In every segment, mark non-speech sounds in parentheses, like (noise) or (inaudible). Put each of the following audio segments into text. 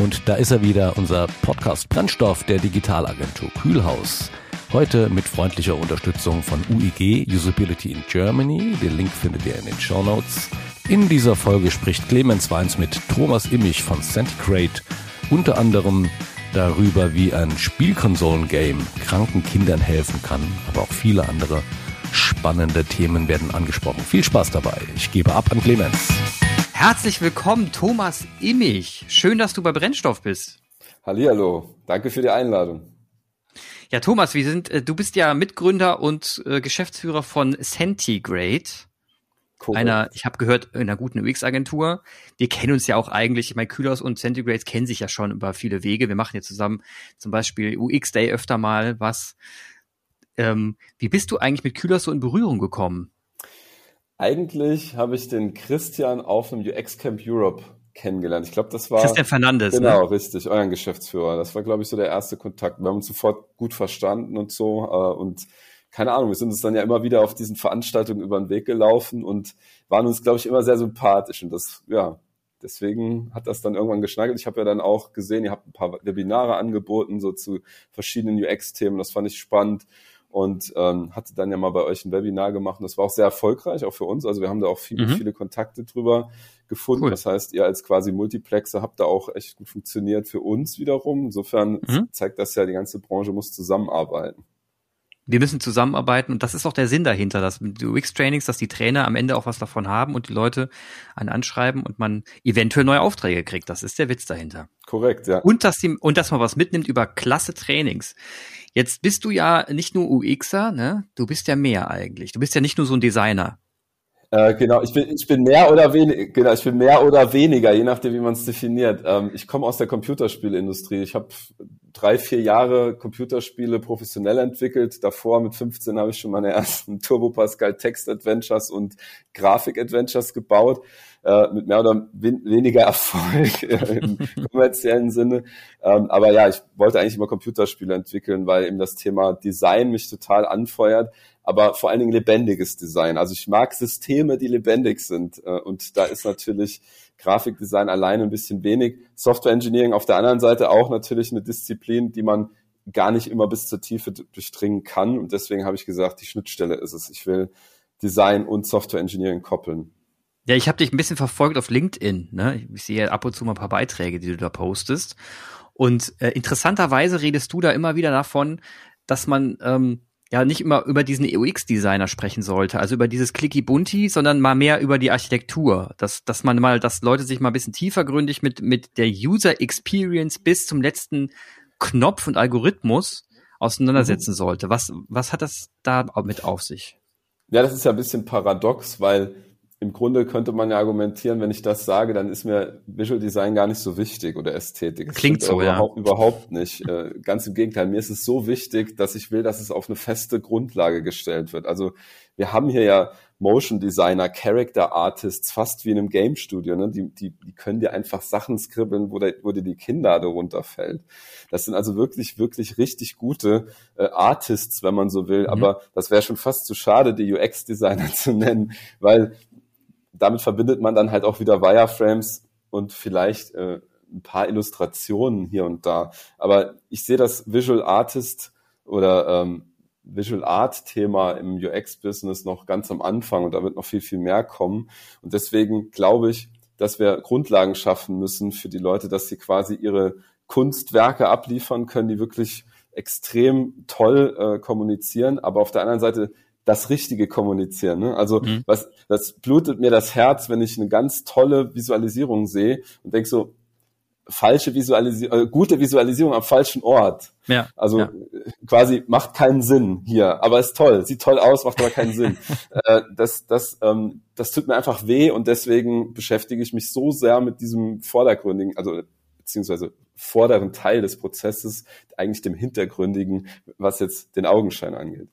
Und da ist er wieder, unser Podcast Brennstoff der Digitalagentur Kühlhaus. Heute mit freundlicher Unterstützung von UIG Usability in Germany. Den Link findet ihr in den Show Notes. In dieser Folge spricht Clemens Weins mit Thomas Immich von Centigrade unter anderem darüber, wie ein Spielkonsolen-Game kranken Kindern helfen kann, aber auch viele andere spannende Themen werden angesprochen. Viel Spaß dabei. Ich gebe ab an Clemens. Herzlich willkommen, Thomas Immich. Schön, dass du bei Brennstoff bist. Hallihallo. Danke für die Einladung. Ja, Thomas, wir sind, äh, du bist ja Mitgründer und äh, Geschäftsführer von Centigrade. Korrekt. Einer, ich habe gehört, einer guten UX-Agentur. Wir kennen uns ja auch eigentlich, mein Kühlhaus und Centigrade kennen sich ja schon über viele Wege. Wir machen ja zusammen zum Beispiel UX Day öfter mal was. Ähm, wie bist du eigentlich mit Kühlhaus so in Berührung gekommen? Eigentlich habe ich den Christian auf einem UX Camp Europe kennengelernt. Ich glaube, das war. Christian Fernandes. Genau, ne? richtig, euren Geschäftsführer. Das war, glaube ich, so der erste Kontakt. Wir haben uns sofort gut verstanden und so. Äh, und keine Ahnung, wir sind uns dann ja immer wieder auf diesen Veranstaltungen über den Weg gelaufen und waren uns, glaube ich, immer sehr sympathisch. Und das, ja, deswegen hat das dann irgendwann geschnagelt. Ich habe ja dann auch gesehen, ihr habt ein paar Webinare angeboten, so zu verschiedenen UX-Themen. Das fand ich spannend und ähm, hatte dann ja mal bei euch ein Webinar gemacht und das war auch sehr erfolgreich, auch für uns. Also wir haben da auch viele, mhm. viele Kontakte drüber gefunden. Cool. Das heißt, ihr als quasi Multiplexer habt da auch echt gut funktioniert für uns wiederum. Insofern mhm. zeigt das ja, die ganze Branche muss zusammenarbeiten. Wir müssen zusammenarbeiten und das ist auch der Sinn dahinter, dass mit UX-Trainings, dass die Trainer am Ende auch was davon haben und die Leute einen anschreiben und man eventuell neue Aufträge kriegt. Das ist der Witz dahinter. Korrekt, ja. Und dass, die, und dass man was mitnimmt über klasse Trainings. Jetzt bist du ja nicht nur UXer, ne? Du bist ja mehr eigentlich. Du bist ja nicht nur so ein Designer. Äh, genau, ich bin, ich bin mehr oder weniger, genau, ich bin mehr oder weniger, je nachdem, wie man es definiert. Ähm, ich komme aus der Computerspielindustrie. Ich habe drei, vier Jahre Computerspiele professionell entwickelt. Davor mit 15 habe ich schon meine ersten (laughs) Turbo Pascal Text Adventures und Grafik Adventures gebaut äh, mit mehr oder weniger (laughs) Erfolg äh, im (laughs) kommerziellen Sinne. Ähm, aber ja, ich wollte eigentlich immer Computerspiele entwickeln, weil eben das Thema Design mich total anfeuert, aber vor allen Dingen lebendiges Design. Also ich mag Systeme, die lebendig sind. Äh, und da ist natürlich Grafikdesign alleine ein bisschen wenig. Software Engineering auf der anderen Seite auch natürlich eine Disziplin, die man gar nicht immer bis zur Tiefe durchdringen kann. Und deswegen habe ich gesagt, die Schnittstelle ist es. Ich will Design und Software Engineering koppeln. Ja, ich habe dich ein bisschen verfolgt auf LinkedIn. Ne? Ich sehe ab und zu mal ein paar Beiträge, die du da postest. Und äh, interessanterweise redest du da immer wieder davon, dass man ähm, ja nicht immer über diesen UX-Designer sprechen sollte, also über dieses Clicky Bunti, sondern mal mehr über die Architektur. Dass, dass man mal, dass Leute sich mal ein bisschen tiefergründig mit, mit der User Experience bis zum letzten Knopf und Algorithmus auseinandersetzen mhm. sollte. Was, was hat das da mit auf sich? Ja, das ist ja ein bisschen paradox, weil im Grunde könnte man ja argumentieren, wenn ich das sage, dann ist mir Visual Design gar nicht so wichtig oder Ästhetik. Das Klingt so, ja. Überhaupt, überhaupt nicht. Äh, ganz im Gegenteil, mir ist es so wichtig, dass ich will, dass es auf eine feste Grundlage gestellt wird. Also wir haben hier ja Motion Designer, Character Artists, fast wie in einem Game Studio. Ne? Die, die, die können dir einfach Sachen skribbeln, wo, da, wo dir die Kinnlade runterfällt. Das sind also wirklich, wirklich richtig gute äh, Artists, wenn man so will. Mhm. Aber das wäre schon fast zu schade, die UX-Designer (laughs) zu nennen, weil damit verbindet man dann halt auch wieder Wireframes und vielleicht äh, ein paar Illustrationen hier und da. Aber ich sehe das Visual Artist oder ähm, Visual Art Thema im UX-Business noch ganz am Anfang und da wird noch viel, viel mehr kommen. Und deswegen glaube ich, dass wir Grundlagen schaffen müssen für die Leute, dass sie quasi ihre Kunstwerke abliefern können, die wirklich extrem toll äh, kommunizieren, aber auf der anderen Seite das Richtige kommunizieren. Ne? Also mhm. was, das blutet mir das Herz, wenn ich eine ganz tolle Visualisierung sehe und denke so, falsche Visualisierung, äh, gute Visualisierung am falschen Ort. Ja, also ja. quasi macht keinen Sinn hier, aber ist toll, sieht toll aus, macht aber keinen Sinn. (laughs) Äh, das, das, ähm, das tut mir einfach weh und deswegen beschäftige ich mich so sehr mit diesem vordergründigen, also beziehungsweise vorderen Teil des Prozesses, eigentlich dem hintergründigen, was jetzt den Augenschein angeht.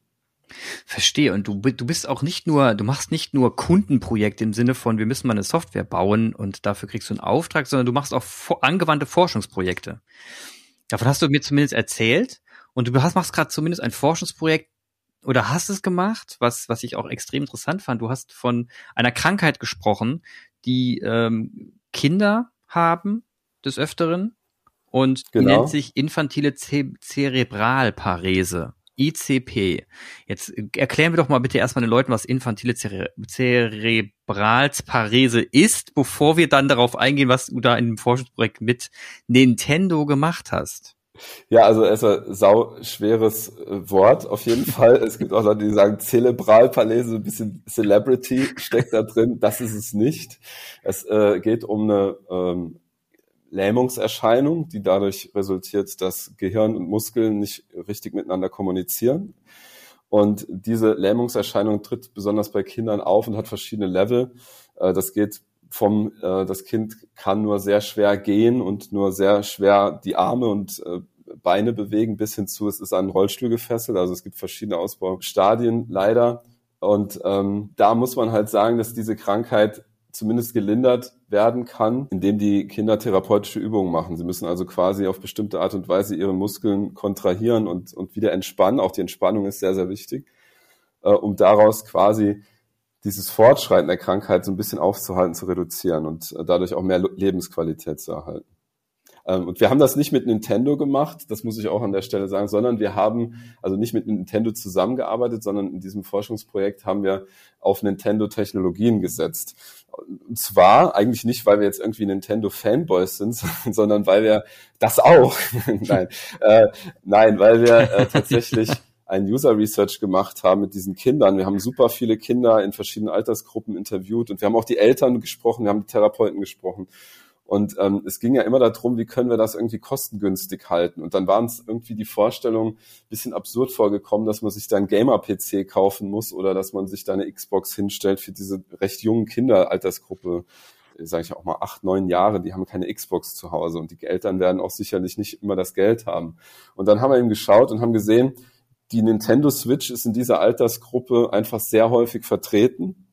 Verstehe. Und du, du bist auch nicht nur, du machst nicht nur Kundenprojekte im Sinne von, wir müssen mal eine Software bauen und dafür kriegst du einen Auftrag, sondern du machst auch angewandte Forschungsprojekte. Davon hast du mir zumindest erzählt. Und du hast, machst gerade zumindest ein Forschungsprojekt oder hast es gemacht, was, was ich auch extrem interessant fand. Du hast von einer Krankheit gesprochen, die ähm, Kinder haben des Öfteren und genau. nennt sich infantile Ce Zerebralparese. ICP. Jetzt erklären wir doch mal bitte erstmal den Leuten, was infantile Zere Zerebralsparese ist, bevor wir dann darauf eingehen, was du da in dem Forschungsprojekt mit Nintendo gemacht hast. Ja, also erstmal sau schweres äh, Wort auf jeden (laughs) Fall. Es gibt auch Leute, die sagen Zerebralparese, ein bisschen Celebrity steckt da drin. Das ist es nicht. Es äh, geht um eine ähm, Lähmungserscheinung, die dadurch resultiert, dass Gehirn und Muskeln nicht richtig miteinander kommunizieren. Und diese Lähmungserscheinung tritt besonders bei Kindern auf und hat verschiedene Level. Äh, das geht vom, äh, das Kind kann nur sehr schwer gehen und nur sehr schwer die Arme und äh, Beine bewegen, bis hin zu, es ist an Rollstuhl gefesselt. Also es gibt verschiedene Ausbaustadien leider. Und ähm, da muss man halt sagen, dass diese Krankheit zumindest gelindert werden kann, indem die Kinder therapeutische Übungen machen. Sie müssen also quasi auf bestimmte Art und Weise ihre Muskeln kontrahieren und, und wieder entspannen. Auch die Entspannung ist sehr, sehr wichtig, äh, um daraus quasi dieses Fortschreiten der Krankheit so ein bisschen aufzuhalten, zu reduzieren und äh, dadurch auch mehr Lebensqualität zu erhalten. Ähm, und wir haben das nicht mit Nintendo gemacht, das muss ich auch an der Stelle sagen, sondern wir haben also nicht mit Nintendo zusammengearbeitet, sondern in diesem Forschungsprojekt haben wir auf Nintendo-Technologien gesetzt. Und zwar eigentlich nicht, weil wir jetzt irgendwie Nintendo-Fanboys sind, (laughs) sondern weil wir das auch. (laughs) nein, äh, nein, weil wir äh, (laughs) tatsächlich ein User Research gemacht haben mit diesen Kindern. Wir haben super viele Kinder in verschiedenen Altersgruppen interviewt und wir haben auch die Eltern gesprochen, wir haben die Therapeuten gesprochen. Und ähm, es ging ja immer darum, wie können wir das irgendwie kostengünstig halten. Und dann waren es irgendwie die Vorstellungen bisschen absurd vorgekommen, dass man sich da ein Gamer-PC kaufen muss oder dass man sich da eine Xbox hinstellt für diese recht jungen Kinderaltersgruppe sage ich auch mal, acht, neun Jahre, die haben keine Xbox zu Hause und die Eltern werden auch sicherlich nicht immer das Geld haben. Und dann haben wir eben geschaut und haben gesehen, die Nintendo Switch ist in dieser Altersgruppe einfach sehr häufig vertreten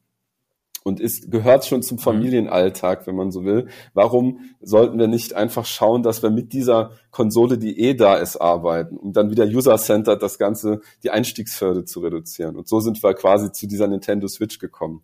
und ist, gehört schon zum mhm. Familienalltag, wenn man so will. Warum sollten wir nicht einfach schauen, dass wir mit dieser Konsole, die eh da ist, arbeiten, um dann wieder user-centered das Ganze, die Einstiegshürde zu reduzieren? Und so sind wir quasi zu dieser Nintendo Switch gekommen.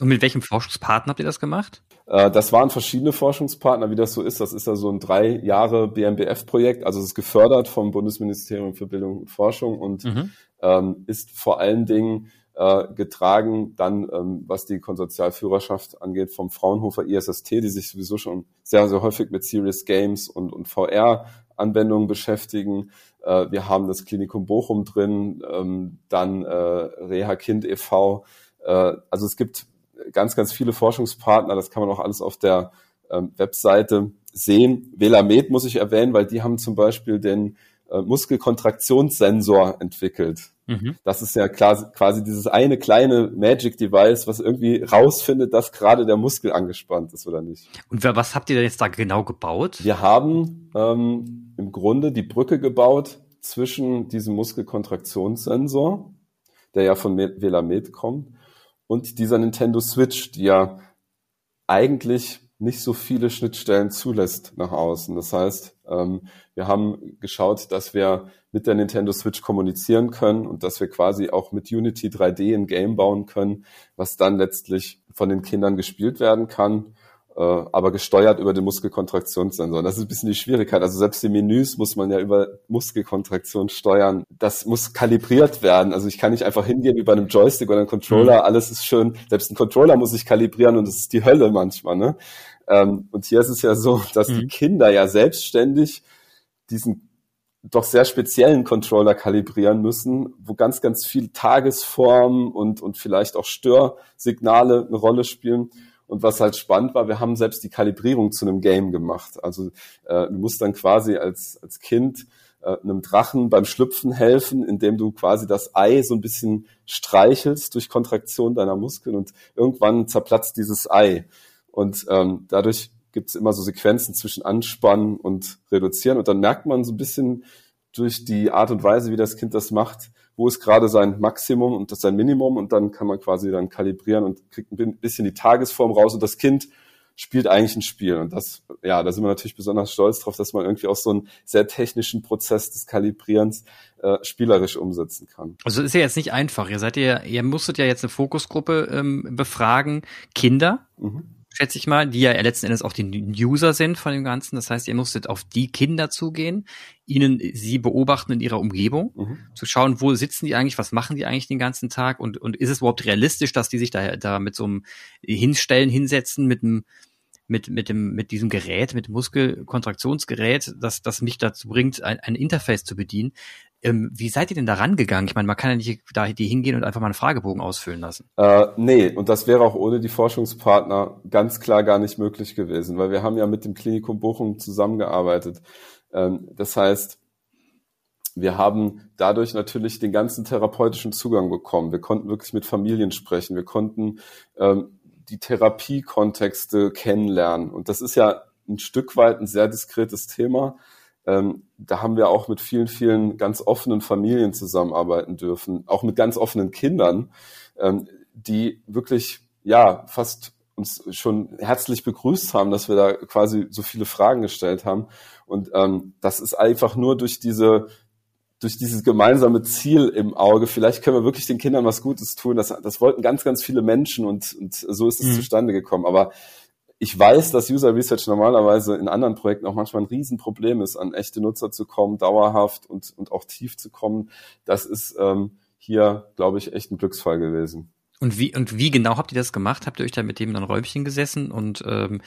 Und mit welchem Forschungspartner habt ihr das gemacht? Äh, das waren verschiedene Forschungspartner, wie das so ist. Das ist ja so ein drei Jahre BMBF-Projekt, also es ist gefördert vom Bundesministerium für Bildung und Forschung und mhm. ähm, ist vor allen Dingen äh, getragen, dann ähm, was die Konsortialführerschaft angeht, vom Fraunhofer ISST, die sich sowieso schon sehr, sehr häufig mit Serious Games und, und VR-Anwendungen beschäftigen. Äh, wir haben das Klinikum Bochum drin, ähm, dann äh, Reha Kind e.V. Äh, also es gibt ganz, ganz viele Forschungspartner, das kann man auch alles auf der ähm, Webseite sehen. Velamed muss ich erwähnen, weil die haben zum Beispiel den äh, Muskelkontraktionssensor entwickelt. Mhm. Das ist ja quasi dieses eine kleine Magic Device, was irgendwie rausfindet, dass gerade der Muskel angespannt ist oder nicht. Und was habt ihr denn jetzt da genau gebaut? Wir haben ähm, im Grunde die Brücke gebaut zwischen diesem Muskelkontraktionssensor, der ja von Velamed kommt, und dieser Nintendo Switch, die ja eigentlich nicht so viele Schnittstellen zulässt nach außen. Das heißt, ähm, wir haben geschaut, dass wir mit der Nintendo Switch kommunizieren können und dass wir quasi auch mit Unity 3D ein Game bauen können, was dann letztlich von den Kindern gespielt werden kann, äh, aber gesteuert über den Muskelkontraktionssensor. Das ist ein bisschen die Schwierigkeit. Also selbst die Menüs muss man ja über Muskelkontraktion steuern. Das muss kalibriert werden. Also ich kann nicht einfach hingehen wie bei einem Joystick oder einem Controller. Mhm. Alles ist schön. Selbst ein Controller muss ich kalibrieren und das ist die Hölle manchmal. Ne? Ähm, und hier ist es ja so, dass mhm. die Kinder ja selbstständig diesen doch sehr speziellen Controller kalibrieren müssen, wo ganz, ganz viel Tagesform und, und vielleicht auch Störsignale eine Rolle spielen. Und was halt spannend war, wir haben selbst die Kalibrierung zu einem Game gemacht. Also äh, du musst dann quasi als, als Kind äh, einem Drachen beim Schlüpfen helfen, indem du quasi das Ei so ein bisschen streichelst durch Kontraktion deiner Muskeln und irgendwann zerplatzt dieses Ei. Und ähm, dadurch gibt es immer so Sequenzen zwischen Anspannen und Reduzieren. Und dann merkt man so ein bisschen durch die Art und Weise, wie das Kind das macht, wo ist gerade sein Maximum und das sein Minimum. Und dann kann man quasi dann kalibrieren und kriegt ein bisschen die Tagesform raus. Und das Kind spielt eigentlich ein Spiel. Und das, ja, da sind wir natürlich besonders stolz drauf, dass man irgendwie auch so einen sehr technischen Prozess des Kalibrierens äh, spielerisch umsetzen kann. Also ist ja jetzt nicht einfach. Ihr seid ja, ihr musstet ja jetzt eine Fokusgruppe ähm, befragen. Kinder. Mhm schätze ich mal, die ja letzten Endes auch die User sind von dem Ganzen. Das heißt, ihr musstet auf die Kinder zugehen, ihnen sie beobachten in ihrer Umgebung, mhm. zu schauen, wo sitzen die eigentlich, was machen die eigentlich den ganzen Tag und, und ist es überhaupt realistisch, dass die sich da, da mit so einem Hinstellen, hinsetzen, mit einem mit, mit dem, mit diesem Gerät, mit dem Muskelkontraktionsgerät, das, das mich dazu bringt, ein, ein Interface zu bedienen. Ähm, wie seid ihr denn da rangegangen? Ich meine, man kann ja nicht da die hingehen und einfach mal einen Fragebogen ausfüllen lassen. Äh, nee, und das wäre auch ohne die Forschungspartner ganz klar gar nicht möglich gewesen, weil wir haben ja mit dem Klinikum Bochum zusammengearbeitet. Ähm, das heißt, wir haben dadurch natürlich den ganzen therapeutischen Zugang bekommen. Wir konnten wirklich mit Familien sprechen. Wir konnten ähm, die Therapiekontexte kennenlernen. Und das ist ja ein Stück weit ein sehr diskretes Thema. Ähm, da haben wir auch mit vielen, vielen ganz offenen Familien zusammenarbeiten dürfen, auch mit ganz offenen Kindern, ähm, die wirklich, ja, fast uns schon herzlich begrüßt haben, dass wir da quasi so viele Fragen gestellt haben. Und ähm, das ist einfach nur durch diese durch dieses gemeinsame Ziel im Auge, vielleicht können wir wirklich den Kindern was Gutes tun. Das, das wollten ganz, ganz viele Menschen und, und so ist es mhm. zustande gekommen. Aber ich weiß, dass User Research normalerweise in anderen Projekten auch manchmal ein Riesenproblem ist, an echte Nutzer zu kommen, dauerhaft und, und auch tief zu kommen. Das ist ähm, hier, glaube ich, echt ein Glücksfall gewesen. Und wie, und wie genau habt ihr das gemacht? Habt ihr euch da mit dem ein Räumchen gesessen und ähm,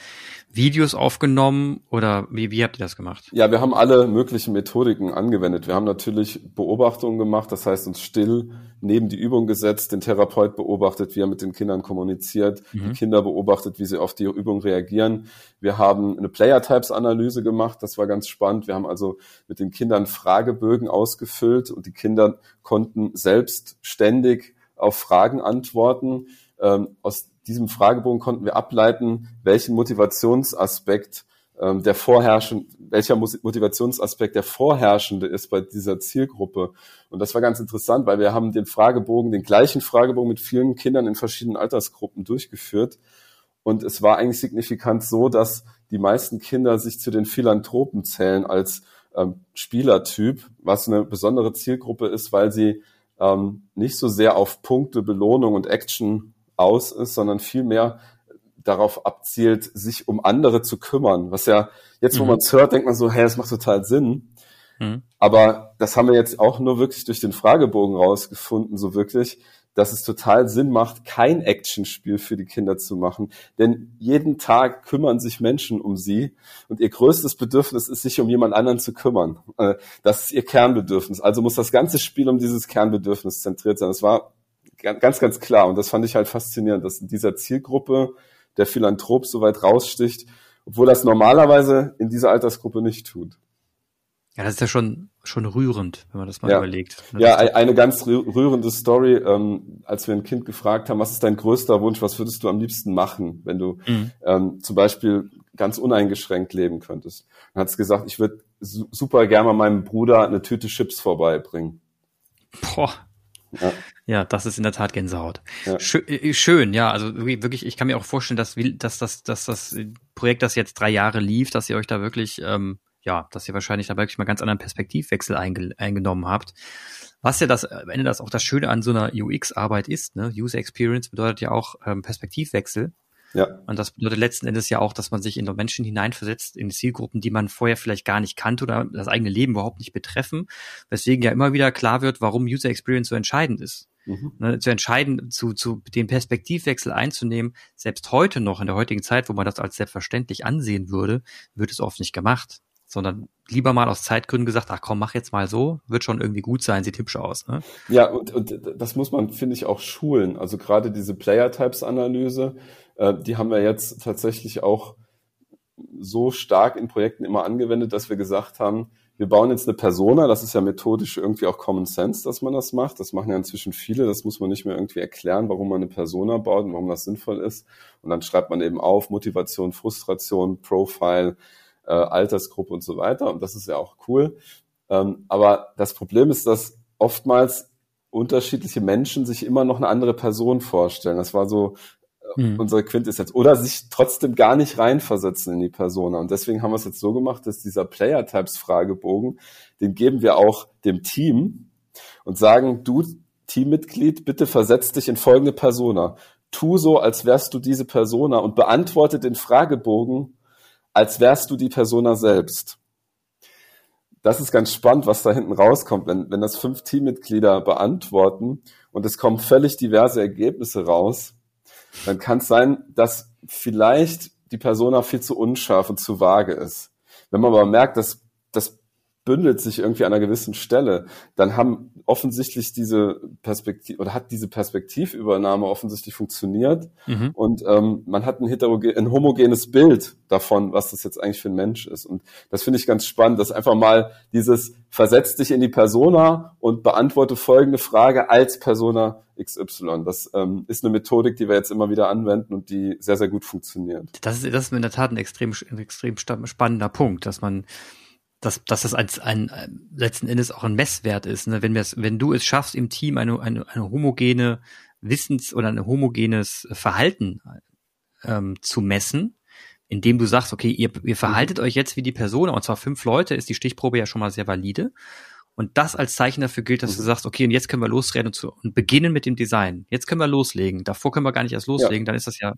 Videos aufgenommen oder wie, wie habt ihr das gemacht? Ja, wir haben alle möglichen Methodiken angewendet. Wir haben natürlich Beobachtungen gemacht, das heißt uns still neben die Übung gesetzt, den Therapeut beobachtet, wie er mit den Kindern kommuniziert, mhm. die Kinder beobachtet, wie sie auf die Übung reagieren. Wir haben eine Player-Types-Analyse gemacht, das war ganz spannend. Wir haben also mit den Kindern Fragebögen ausgefüllt und die Kinder konnten selbstständig auf Fragen antworten. Ähm, aus diesem Fragebogen konnten wir ableiten, welchen Motivationsaspekt ähm, der vorherrschende, welcher Motivationsaspekt der vorherrschende ist bei dieser Zielgruppe. Und das war ganz interessant, weil wir haben den Fragebogen, den gleichen Fragebogen mit vielen Kindern in verschiedenen Altersgruppen durchgeführt. Und es war eigentlich signifikant so, dass die meisten Kinder sich zu den Philanthropen zählen als ähm, Spielertyp, was eine besondere Zielgruppe ist, weil sie ähm, nicht so sehr auf Punkte, Belohnung und Action aus ist, sondern vielmehr darauf abzielt, sich um andere zu kümmern. Was ja jetzt, wo mhm. man es hört, denkt man so, hey, das macht total Sinn. Mhm. Aber das haben wir jetzt auch nur wirklich durch den Fragebogen rausgefunden, so wirklich, dass es total Sinn macht, kein Actionspiel für die Kinder zu machen. Denn jeden Tag kümmern sich Menschen um sie und ihr größtes Bedürfnis ist, sich um jemand anderen zu kümmern. Äh, das ist ihr Kernbedürfnis. Also muss das ganze Spiel um dieses Kernbedürfnis zentriert sein. Das war ganz, ganz klar und das fand ich halt faszinierend, dass in dieser Zielgruppe der Philanthrop so weit raussticht, obwohl das normalerweise in dieser Altersgruppe nicht tut. Ja, das ist ja schon, schon rührend, wenn man das mal ja. überlegt. Das ja, eine ganz rührende Story, ähm, als wir ein Kind gefragt haben, was ist dein größter Wunsch, was würdest du am liebsten machen, wenn du mhm. ähm, zum Beispiel ganz uneingeschränkt leben könntest. Dann hat es gesagt, ich würde su super gerne mal meinem Bruder eine Tüte Chips vorbeibringen. Boah. Ja. ja, das ist in der Tat Gänsehaut. Ja. Schön, äh, schön, ja, also wirklich, ich kann mir auch vorstellen, dass, dass, dass, dass das Projekt, das jetzt drei Jahre lief, dass ihr euch da wirklich ähm, ja, dass ihr wahrscheinlich da wirklich mal ganz anderen Perspektivwechsel einge eingenommen habt. Was ja das am Ende das auch das Schöne an so einer UX-Arbeit ist, ne? User Experience bedeutet ja auch ähm, Perspektivwechsel. Ja. Und das bedeutet letzten Endes ja auch, dass man sich in Menschen hineinversetzt, in Zielgruppen, die man vorher vielleicht gar nicht kannte oder das eigene Leben überhaupt nicht betreffen, weswegen ja immer wieder klar wird, warum User Experience so entscheidend ist. Mhm. Ne, zu entscheiden, zu, zu den Perspektivwechsel einzunehmen, selbst heute noch, in der heutigen Zeit, wo man das als selbstverständlich ansehen würde, wird es oft nicht gemacht sondern lieber mal aus Zeitgründen gesagt, ach komm, mach jetzt mal so, wird schon irgendwie gut sein, sieht hübsch aus. Ne? Ja, und, und das muss man, finde ich, auch schulen. Also gerade diese Player-Types-Analyse, äh, die haben wir jetzt tatsächlich auch so stark in Projekten immer angewendet, dass wir gesagt haben, wir bauen jetzt eine Persona, das ist ja methodisch irgendwie auch Common Sense, dass man das macht. Das machen ja inzwischen viele, das muss man nicht mehr irgendwie erklären, warum man eine Persona baut und warum das sinnvoll ist. Und dann schreibt man eben auf Motivation, Frustration, Profile, äh, Altersgruppe und so weiter. Und das ist ja auch cool. Ähm, aber das Problem ist, dass oftmals unterschiedliche Menschen sich immer noch eine andere Person vorstellen. Das war so mhm. unsere Quintessenz. Oder sich trotzdem gar nicht reinversetzen in die Persona. Und deswegen haben wir es jetzt so gemacht, dass dieser Player-Types-Fragebogen, den geben wir auch dem Team und sagen, du Teammitglied, bitte versetz dich in folgende Persona. tu so, als wärst du diese Persona und beantworte den Fragebogen, als wärst du die Persona selbst. Das ist ganz spannend, was da hinten rauskommt, wenn, wenn das fünf Teammitglieder beantworten und es kommen völlig diverse Ergebnisse raus, dann kann es sein, dass vielleicht die Persona viel zu unscharf und zu vage ist. Wenn man aber merkt, dass das bündelt sich irgendwie an einer gewissen Stelle, dann haben offensichtlich diese Perspektive oder hat diese Perspektivübernahme offensichtlich funktioniert mhm. und ähm, man hat ein, heterogen, ein homogenes Bild davon, was das jetzt eigentlich für ein Mensch ist. Und das finde ich ganz spannend, dass einfach mal dieses versetz dich in die Persona und beantworte folgende Frage als Persona XY. Das ähm, ist eine Methodik, die wir jetzt immer wieder anwenden und die sehr, sehr gut funktioniert. Das ist, das ist in der Tat ein extrem, ein extrem spannender Punkt, dass man dass, dass das als ein äh, letzten Endes auch ein Messwert ist. Ne? Wenn, wenn du es schaffst, im Team eine, eine, eine homogene Wissens- oder ein homogenes Verhalten ähm, zu messen, indem du sagst, okay, ihr, ihr verhaltet euch jetzt wie die Person, und zwar fünf Leute, ist die Stichprobe ja schon mal sehr valide. Und das als Zeichen dafür gilt, dass du mhm. sagst, okay, und jetzt können wir losreden und, zu, und beginnen mit dem Design. Jetzt können wir loslegen. Davor können wir gar nicht erst loslegen, ja. dann ist das ja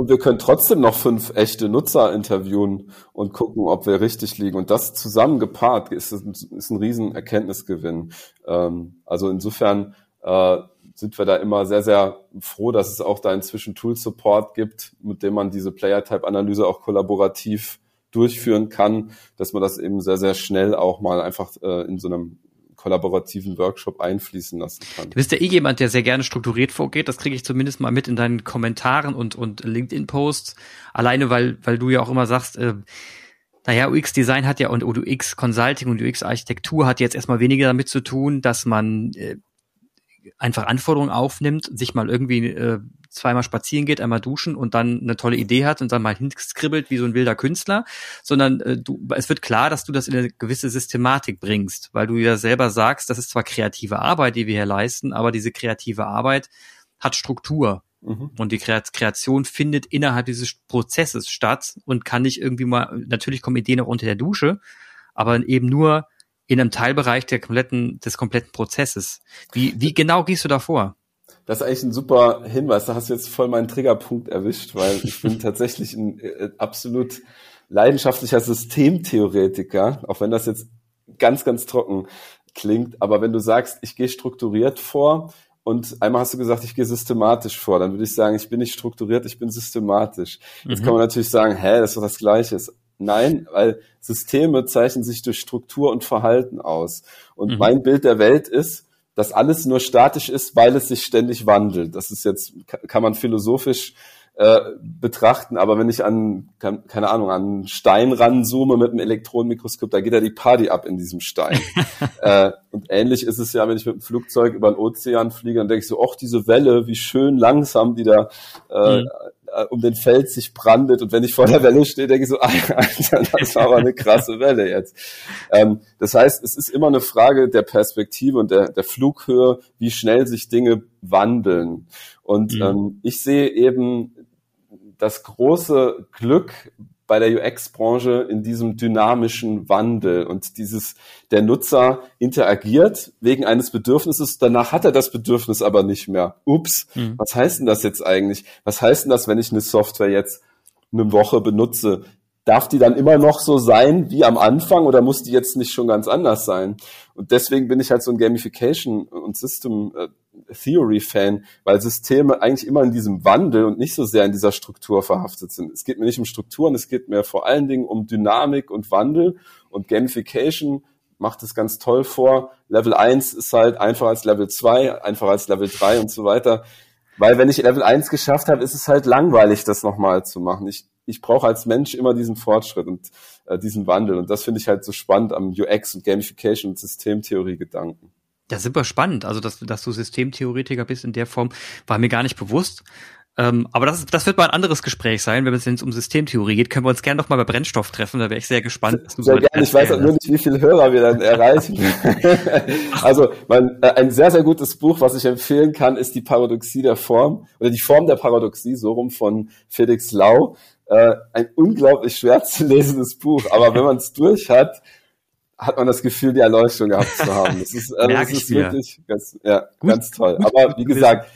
und wir können trotzdem noch fünf echte Nutzer interviewen und gucken, ob wir richtig liegen. Und das zusammen gepaart ist, ist ein riesen Erkenntnisgewinn. Ähm, also insofern äh, sind wir da immer sehr, sehr froh, dass es auch da inzwischen Tool-Support gibt, mit dem man diese Player-Type-Analyse auch kollaborativ durchführen kann, dass man das eben sehr, sehr schnell auch mal einfach äh, in so einem kollaborativen Workshop einfließen lassen kann. Du bist ja eh jemand, der sehr gerne strukturiert vorgeht. Das kriege ich zumindest mal mit in deinen Kommentaren und, und LinkedIn-Posts. Alleine, weil, weil du ja auch immer sagst, äh, naja, UX-Design hat ja und UX-Consulting und UX-Architektur hat jetzt erstmal weniger damit zu tun, dass man äh, einfach Anforderungen aufnimmt, sich mal irgendwie äh, zweimal spazieren geht, einmal duschen und dann eine tolle Idee hat und dann mal hinskribbelt wie so ein wilder Künstler, sondern äh, du, es wird klar, dass du das in eine gewisse Systematik bringst, weil du ja selber sagst, das ist zwar kreative Arbeit, die wir hier leisten, aber diese kreative Arbeit hat Struktur. Mhm. Und die Kreation findet innerhalb dieses Prozesses statt und kann nicht irgendwie mal, natürlich kommen Ideen auch unter der Dusche, aber eben nur in einem Teilbereich der kompletten, des kompletten Prozesses. Wie, wie genau gehst du da vor? Das ist eigentlich ein super Hinweis. Da hast du jetzt voll meinen Triggerpunkt erwischt, weil ich bin (laughs) tatsächlich ein äh, absolut leidenschaftlicher Systemtheoretiker, auch wenn das jetzt ganz, ganz trocken klingt. Aber wenn du sagst, ich gehe strukturiert vor und einmal hast du gesagt, ich gehe systematisch vor, dann würde ich sagen, ich bin nicht strukturiert, ich bin systematisch. Jetzt mhm. kann man natürlich sagen, hä, das ist doch das Gleiche. Nein, weil Systeme zeichnen sich durch Struktur und Verhalten aus. Und mhm. mein Bild der Welt ist, dass alles nur statisch ist, weil es sich ständig wandelt. Das ist jetzt, kann man philosophisch äh, betrachten, aber wenn ich an, keine Ahnung, an einen Stein ranzoome mit einem Elektronenmikroskop, da geht ja die Party ab in diesem Stein. (laughs) äh, und ähnlich ist es ja, wenn ich mit dem Flugzeug über den Ozean fliege, dann denke ich so, ach, diese Welle, wie schön langsam die da äh, mhm äh, um den Feld sich brandet und wenn ich vor der Welle stehe, denke ich so, (laughs) Alter, das war aber eine krasse Welle jetzt. Ähm, das heißt, es ist immer eine Frage der Perspektive und der, der Flughöhe, wie schnell sich Dinge wandeln. Und mhm. ähm, ich sehe eben das große Glück bei der UX-Branche in diesem dynamischen Wandel und dieses, der Nutzer interagiert wegen eines Bedürfnisses, danach hat er das Bedürfnis aber nicht mehr. Ups, mhm. was heißt denn das jetzt eigentlich? Was heißt denn das, wenn ich eine Software jetzt eine Woche benutze? Darf die dann immer noch so sein wie am Anfang oder muss die jetzt nicht schon ganz anders sein? Und deswegen bin ich halt so ein Gamification und System äh, Theory-Fan, weil Systeme eigentlich immer in diesem Wandel und nicht so sehr in dieser Struktur verhaftet sind. Es geht mir nicht um Strukturen, es geht mir vor allen Dingen um Dynamik und Wandel und Gamification macht es ganz toll vor. Level 1 ist halt einfacher als Level 2, einfacher als Level 3 und so weiter. Weil wenn ich Level 1 geschafft habe, ist es halt langweilig, das nochmal zu machen. Ich, ich brauche als Mensch immer diesen Fortschritt und äh, diesen Wandel. Und das finde ich halt so spannend am UX und Gamification und Systemtheorie-Gedanken. Ja, super spannend. Also, dass, dass du Systemtheoretiker bist in der Form, war mir gar nicht bewusst. Ähm, aber das, das wird mal ein anderes Gespräch sein, wenn es jetzt um Systemtheorie geht. Können wir uns gerne noch mal bei Brennstoff treffen. Da wäre ich sehr gespannt. Sehr, sehr gerne. Ich weiß auch nur nicht, wie viele Hörer wir dann erreichen. (laughs) also mein, äh, ein sehr, sehr gutes Buch, was ich empfehlen kann, ist die Paradoxie der Form oder die Form der Paradoxie, so rum von Felix Lau. Äh, ein unglaublich schwer zu lesendes Buch, aber wenn man es (laughs) durch hat, hat man das Gefühl, die Erleuchtung gehabt zu haben. Das ist, äh, das ist wirklich ganz, ja, Gut. ganz toll. Aber wie gesagt,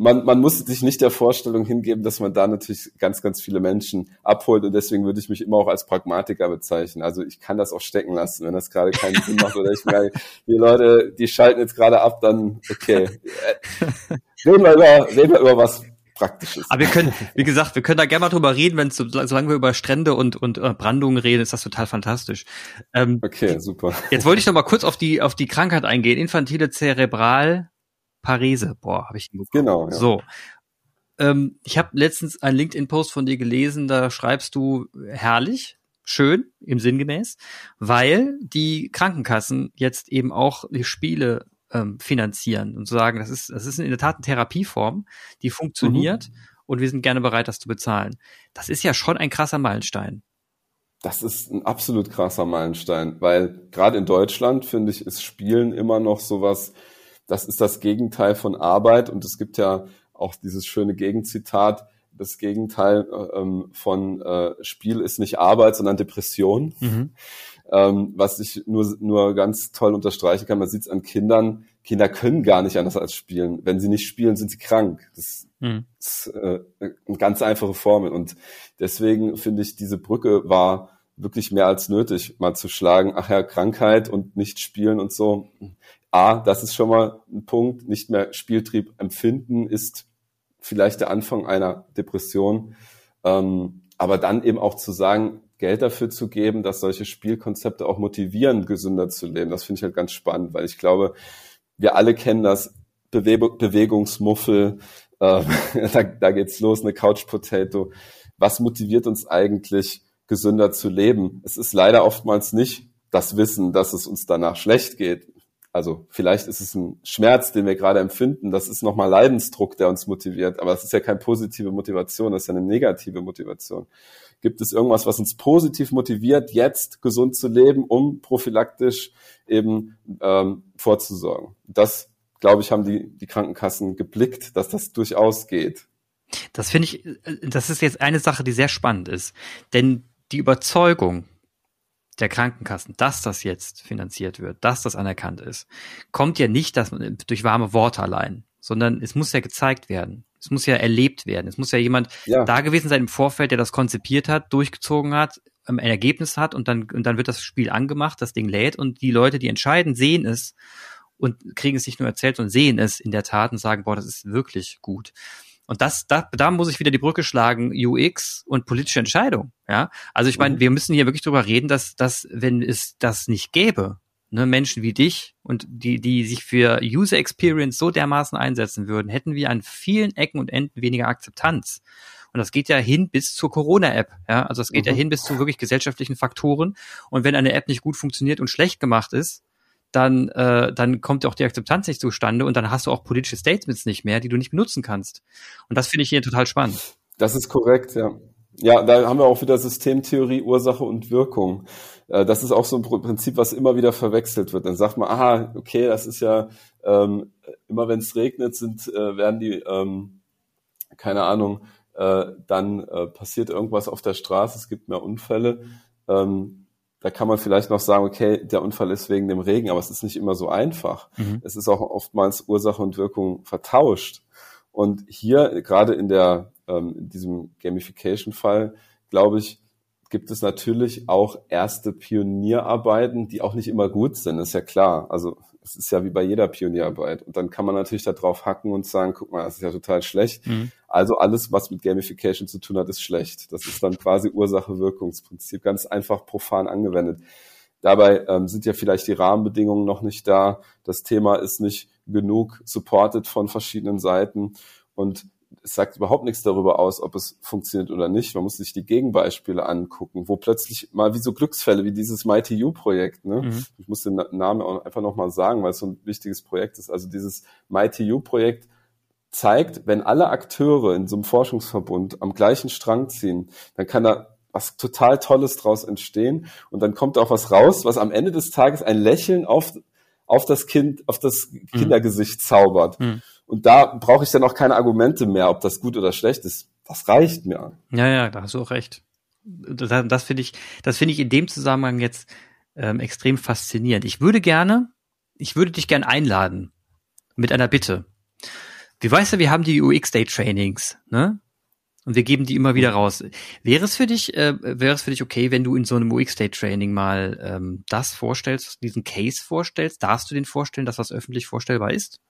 man, man muss sich nicht der Vorstellung hingeben, dass man da natürlich ganz, ganz viele Menschen abholt und deswegen würde ich mich immer auch als Pragmatiker bezeichnen. Also ich kann das auch stecken lassen, wenn das gerade keinen Sinn macht oder ich merke, die Leute, die schalten jetzt gerade ab, dann okay. Reden wir über, reden wir über was Praktisches. Aber wir können, wie gesagt, wir können da gerne mal drüber reden, wenn solange wir über Strände und, und äh, Brandungen reden, ist das total fantastisch. Ähm, okay, super. Jetzt wollte ich noch mal kurz auf die, auf die Krankheit eingehen. Infantile Zerebral Parese. Boah, habe ich ihn bekommen. Genau. Ja. So. Ähm, ich habe letztens einen LinkedIn-Post von dir gelesen, da schreibst du herrlich, schön, im sinngemäß, weil die Krankenkassen jetzt eben auch die Spiele ähm, finanzieren und sagen, das ist, das ist in der Tat eine Therapieform, die funktioniert mhm. und wir sind gerne bereit, das zu bezahlen. Das ist ja schon ein krasser Meilenstein. Das ist ein absolut krasser Meilenstein, weil gerade in Deutschland, finde ich, ist Spielen immer noch sowas, das ist das Gegenteil von Arbeit und es gibt ja auch dieses schöne Gegenzitat, das Gegenteil äh, ähm, von äh, Spiel ist nicht Arbeit, sondern Depression. Mhm. Ähm, was ich nur, nur ganz toll unterstreichen kann, man sieht es an Kindern, Kinder können gar nicht anders als spielen. Wenn sie nicht spielen, sind sie krank. Das mhm. ist äh, eine ganz einfache Formel. Und deswegen finde ich, diese Brücke war wirklich mehr als nötig, mal zu schlagen, ach ja, Krankheit und nicht spielen und so. A, das ist schon mal ein Punkt, nicht mehr Spieltrieb empfinden ist vielleicht der Anfang einer Depression. Ähm, aber dann eben auch zu sagen, Geld dafür zu geben, dass solche Spielkonzepte auch motivieren, gesünder zu leben. Das finde ich halt ganz spannend, weil ich glaube, wir alle kennen das Bewe Bewegungsmuffel, äh, (laughs) da, da geht's los, eine Couch Potato. Was motiviert uns eigentlich, gesünder zu leben? Es ist leider oftmals nicht das Wissen, dass es uns danach schlecht geht. Also vielleicht ist es ein Schmerz, den wir gerade empfinden. Das ist nochmal Leidensdruck, der uns motiviert. Aber es ist ja keine positive Motivation, das ist ja eine negative Motivation. Gibt es irgendwas, was uns positiv motiviert, jetzt gesund zu leben, um prophylaktisch eben ähm, vorzusorgen? Das, glaube ich, haben die, die Krankenkassen geblickt, dass das durchaus geht. Das finde ich, äh, das ist jetzt eine Sache, die sehr spannend ist. Denn die Überzeugung, der Krankenkassen, dass das jetzt finanziert wird, dass das anerkannt ist, kommt ja nicht dass man, durch warme Worte allein, sondern es muss ja gezeigt werden. Es muss ja erlebt werden. Es muss ja jemand ja. da gewesen sein im Vorfeld, der das konzipiert hat, durchgezogen hat, ein Ergebnis hat und dann, und dann wird das Spiel angemacht, das Ding lädt und die Leute, die entscheiden, sehen es und kriegen es nicht nur erzählt, sondern sehen es in der Tat und sagen, boah, das ist wirklich gut. Und das, da, da muss ich wieder die Brücke schlagen, UX und politische Entscheidung. Ja, also ich meine, mhm. wir müssen hier wirklich drüber reden, dass, dass wenn es das nicht gäbe, ne, Menschen wie dich und die, die sich für User Experience so dermaßen einsetzen würden, hätten wir an vielen Ecken und Enden weniger Akzeptanz. Und das geht ja hin bis zur Corona-App. Ja, also es geht mhm. ja hin bis zu wirklich gesellschaftlichen Faktoren. Und wenn eine App nicht gut funktioniert und schlecht gemacht ist, dann, äh, dann kommt auch die Akzeptanz nicht zustande und dann hast du auch politische Statements nicht mehr, die du nicht benutzen kannst. Und das finde ich hier total spannend. Das ist korrekt, ja. Ja, da haben wir auch wieder Systemtheorie, Ursache und Wirkung. Äh, das ist auch so ein Prinzip, was immer wieder verwechselt wird. Dann sagt man, aha, okay, das ist ja ähm, immer wenn es regnet, sind äh, werden die ähm, keine Ahnung, äh, dann äh, passiert irgendwas auf der Straße, es gibt mehr Unfälle. Ähm, da kann man vielleicht noch sagen, okay, der Unfall ist wegen dem Regen, aber es ist nicht immer so einfach. Mhm. Es ist auch oftmals Ursache und Wirkung vertauscht. Und hier, gerade in der, ähm, in diesem Gamification-Fall, glaube ich, gibt es natürlich auch erste Pionierarbeiten, die auch nicht immer gut sind, ist ja klar. Also es ist ja wie bei jeder Pionierarbeit. Und dann kann man natürlich da drauf hacken und sagen, guck mal, das ist ja total schlecht. Mhm. Also alles, was mit Gamification zu tun hat, ist schlecht. Das ist dann quasi Ursache-Wirkungsprinzip, ganz einfach profan angewendet. Dabei ähm, sind ja vielleicht die Rahmenbedingungen noch nicht da. Das Thema ist nicht genug supported von verschiedenen Seiten. Und es sagt überhaupt nichts darüber aus, ob es funktioniert oder nicht. Man muss sich die Gegenbeispiele angucken, wo plötzlich mal wie so Glücksfälle wie dieses Mighty You Projekt, ne? Mhm. Ich muss den Namen auch einfach nochmal sagen, weil es so ein wichtiges Projekt ist. Also dieses Mighty You Projekt zeigt, wenn alle Akteure in so einem Forschungsverbund am gleichen Strang ziehen, dann kann da was total Tolles draus entstehen und dann kommt auch was raus, was am Ende des Tages ein Lächeln auf, auf das Kind, auf das mhm. Kindergesicht zaubert. Mhm. Und da brauche ich dann auch keine Argumente mehr, ob das gut oder schlecht ist. Das reicht mir. Ja, ja, da hast du auch recht. Das, das finde ich, das finde ich in dem Zusammenhang jetzt ähm, extrem faszinierend. Ich würde gerne, ich würde dich gerne einladen mit einer Bitte. Wie weißt du, wir haben die UX Day Trainings, ne? Und wir geben die immer wieder raus. Wäre es für dich, äh, wäre es für dich okay, wenn du in so einem UX Day Training mal ähm, das vorstellst, diesen Case vorstellst? Darfst du den vorstellen, dass das öffentlich vorstellbar ist?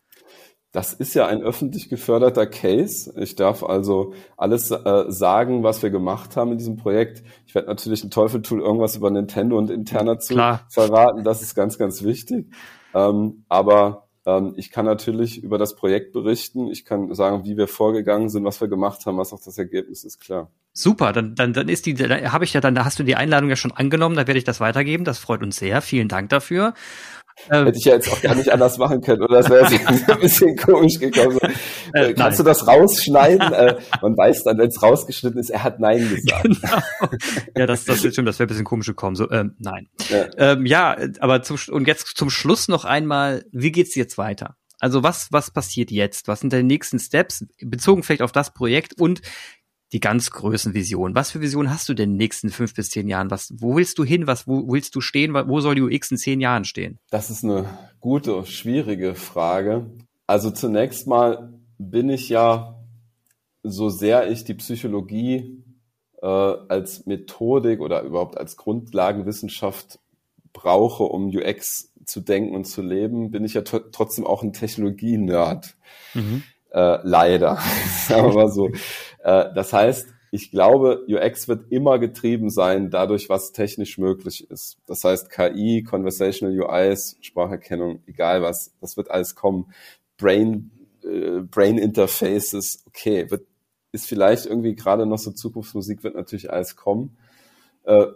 Das ist ja ein öffentlich geförderter Case. Ich darf also alles äh, sagen, was wir gemacht haben in diesem Projekt. Ich werde natürlich ein Teufel tun, irgendwas über Nintendo und interner zu Klar. verraten. Das ist ganz, ganz wichtig. Ähm, aber ähm, ich kann natürlich über das Projekt berichten. Ich kann sagen, wie wir vorgegangen sind, was wir gemacht haben, was auch das Ergebnis ist, klar. Super, dann, dann, dann ist die, da habe ich ja dann, da hast du die Einladung ja schon angenommen, da werde ich das weitergeben. Das freut uns sehr. Vielen Dank dafür. Ähm, Hätte ich ja jetzt auch gar nicht anders machen können, oder? Das wäre (laughs) (laughs) ein bisschen komisch gekommen. Äh, Kannst nein. du das rausschneiden? äh, man weiß dann, wenn es rausgeschnitten ist, er hat Nein gesagt. (laughs) Genau. Ja, das, das stimmt, das wäre ein bisschen komisch gekommen. So, ähm, nein. Ja, ähm, ja aber zum, und jetzt zum Schluss noch einmal, wie geht's jetzt weiter? Also was, was passiert jetzt? Was sind deine nächsten Steps? Bezogen vielleicht auf das Projekt und die ganz großen Visionen. Was für Visionen hast du denn in den nächsten fünf bis zehn Jahren? Was, wo willst du hin? Was, wo willst du stehen? Wo soll die UX in zehn Jahren stehen? Das ist eine gute, schwierige Frage. Also zunächst mal bin ich ja, so sehr ich die Psychologie äh, als Methodik oder überhaupt als Grundlagenwissenschaft brauche, um UX zu denken und zu leben, bin ich ja trotzdem auch ein Technologie-Nerd. Mhm. Äh, leider, (laughs) sagen wir mal so. Äh, das heißt, ich glaube, UX wird immer getrieben sein dadurch, was technisch möglich ist. Das heißt, KI, Conversational UIs, Spracherkennung, egal was, das wird alles kommen. Brain, äh, Brain Interfaces, okay, wird, ist vielleicht irgendwie gerade noch so Zukunftsmusik, wird natürlich alles kommen. Äh,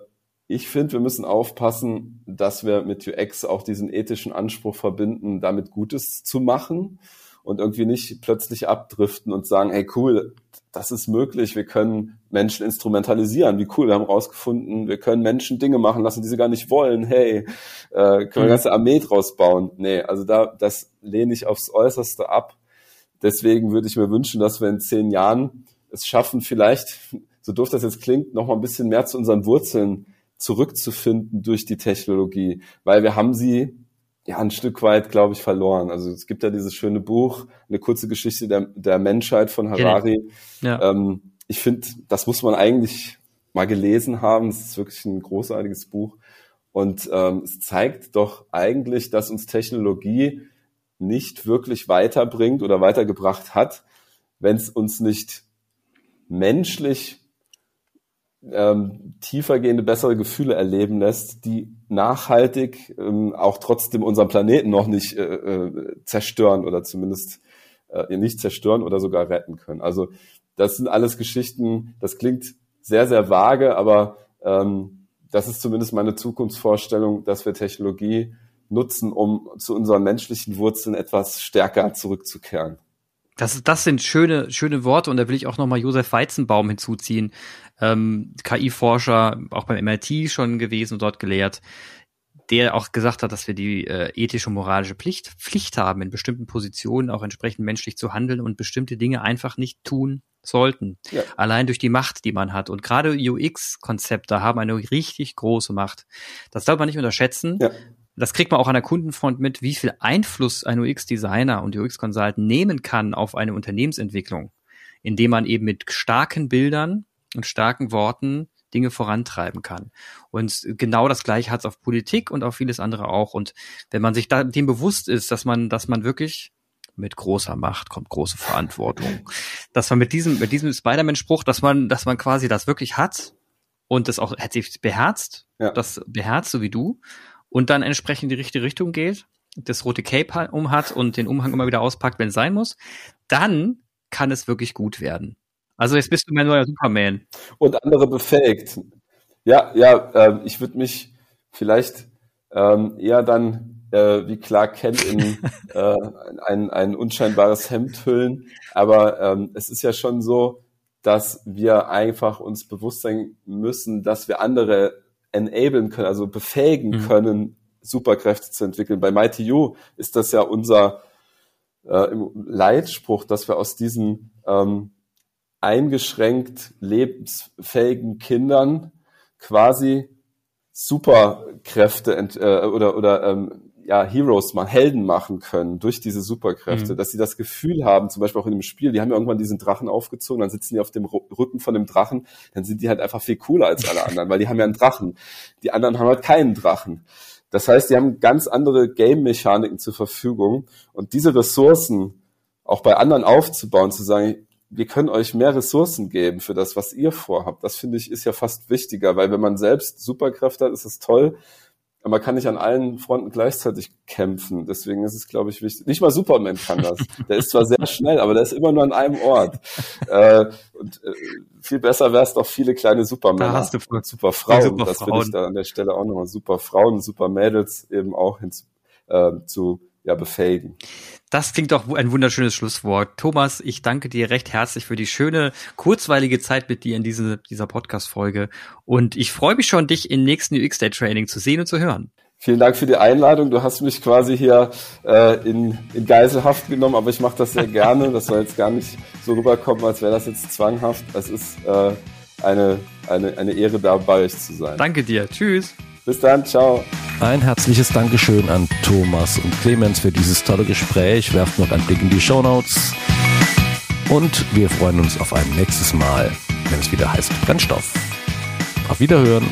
ich finde, wir müssen aufpassen, dass wir mit UX auch diesen ethischen Anspruch verbinden, damit Gutes zu machen und irgendwie nicht plötzlich abdriften und sagen, hey cool, das ist möglich, wir können Menschen instrumentalisieren, wie cool, wir haben rausgefunden, wir können Menschen Dinge machen lassen, die sie gar nicht wollen, hey, äh, können wir eine mhm. ganze Armee draus bauen. Nee, also da, das lehne ich aufs Äußerste ab. Deswegen würde ich mir wünschen, dass wir in zehn Jahren es schaffen, vielleicht, so doof das jetzt klingt, noch mal ein bisschen mehr zu unseren Wurzeln zurückzufinden durch die Technologie, weil wir haben sie ja ein Stück weit, glaube ich, verloren. Also es gibt ja dieses schöne Buch, eine kurze Geschichte der, der Menschheit von Harari. Ja. Ähm, ich finde, das muss man eigentlich mal gelesen haben. Es ist wirklich ein großartiges Buch. Und ähm, es zeigt doch eigentlich, dass uns Technologie nicht wirklich weiterbringt oder weitergebracht hat, wenn es uns nicht menschlich ähm, tiefergehende, bessere Gefühle erleben lässt, die nachhaltig ähm, auch trotzdem unseren Planeten noch nicht äh, äh, zerstören oder zumindest äh, nicht zerstören oder sogar retten können. Also das sind alles Geschichten, das klingt sehr, sehr vage, aber ähm, das ist zumindest meine Zukunftsvorstellung, dass wir Technologie nutzen, um zu unseren menschlichen Wurzeln etwas stärker zurückzukehren. Das, das sind schöne, schöne Worte und da will ich auch nochmal Josef Weizenbaum hinzuziehen, ähm, KI-Forscher, auch beim MIT schon gewesen und dort gelehrt, der auch gesagt hat, dass wir die äh, ethische und moralische Pflicht, Pflicht haben, in bestimmten Positionen auch entsprechend menschlich zu handeln und bestimmte Dinge einfach nicht tun sollten. Ja. Allein durch die Macht, die man hat. Und gerade UX-Konzepte haben eine richtig große Macht. Das darf man nicht unterschätzen. Ja. Das kriegt man auch an der Kundenfront mit, wie viel Einfluss ein UX-Designer und UX-Consultant nehmen kann auf eine Unternehmensentwicklung, indem man eben mit starken Bildern und starken Worten Dinge vorantreiben kann. Und genau das gleiche hat es auf Politik und auf vieles andere auch. Und wenn man sich da dem bewusst ist, dass man, dass man wirklich mit großer Macht kommt große Verantwortung, dass man mit diesem, mit diesem Spider-Man-Spruch, dass man, dass man quasi das wirklich hat und das auch sich beherzt, ja. das beherzt, so wie du, und dann entsprechend in die richtige Richtung geht, das rote Cape um hat und den Umhang immer wieder auspackt, wenn es sein muss, dann kann es wirklich gut werden. Also jetzt bist du mein neuer Superman. Und andere befähigt. Ja, ja, äh, ich würde mich vielleicht ähm, eher dann äh, wie Clark Kent in (laughs) äh, ein, ein unscheinbares Hemd hüllen. Aber ähm, es ist ja schon so, dass wir einfach uns bewusst sein müssen, dass wir andere enablen können, also befähigen mhm. können, Superkräfte zu entwickeln. Bei Mighty You ist das ja unser äh, Leitspruch, dass wir aus diesen ähm, eingeschränkt lebensfähigen Kindern quasi Superkräfte ent, äh, oder oder ähm, ja, Heroes machen, Helden machen können durch diese Superkräfte, mhm. dass sie das Gefühl haben, zum Beispiel auch in dem Spiel, die haben ja irgendwann diesen Drachen aufgezogen, dann sitzen die auf dem Rücken von dem Drachen, dann sind die halt einfach viel cooler als alle anderen, weil die haben ja einen Drachen. Die anderen haben halt keinen Drachen. Das heißt, die haben ganz andere Game-Mechaniken zur Verfügung und diese Ressourcen auch bei anderen aufzubauen, zu sagen, wir können euch mehr Ressourcen geben für das, was ihr vorhabt. Das finde ich ist ja fast wichtiger, weil wenn man selbst Superkräfte hat, ist es toll, man kann nicht an allen Fronten gleichzeitig kämpfen. Deswegen ist es, glaube ich, wichtig. Nicht mal Superman kann das. Der ist zwar sehr schnell, aber der ist immer nur an einem Ort. Äh, und äh, viel besser wäre es doch viele kleine Supermänner. Da hast du und super Frauen. Super das will ich da an der Stelle auch nochmal. Super Frauen, super Mädels eben auch hin, äh, zu ja, befähigen. Das klingt doch ein wunderschönes Schlusswort. Thomas, ich danke dir recht herzlich für die schöne, kurzweilige Zeit mit dir in diese, dieser Podcast-Folge. Und ich freue mich schon, dich im nächsten UX-Day-Training zu sehen und zu hören. Vielen Dank für die Einladung. Du hast mich quasi hier äh, in, in Geiselhaft genommen, aber ich mache das sehr gerne. Das soll jetzt gar nicht so rüberkommen, als wäre das jetzt zwanghaft. Es ist äh, eine, eine, eine Ehre, da bei euch zu sein. Danke dir. Tschüss. Bis dann. Ciao. Ein herzliches Dankeschön an Thomas und Clemens für dieses tolle Gespräch. Werft noch einen Blick in die Show Notes. Und wir freuen uns auf ein nächstes Mal, wenn es wieder heißt Brennstoff. Auf Wiederhören.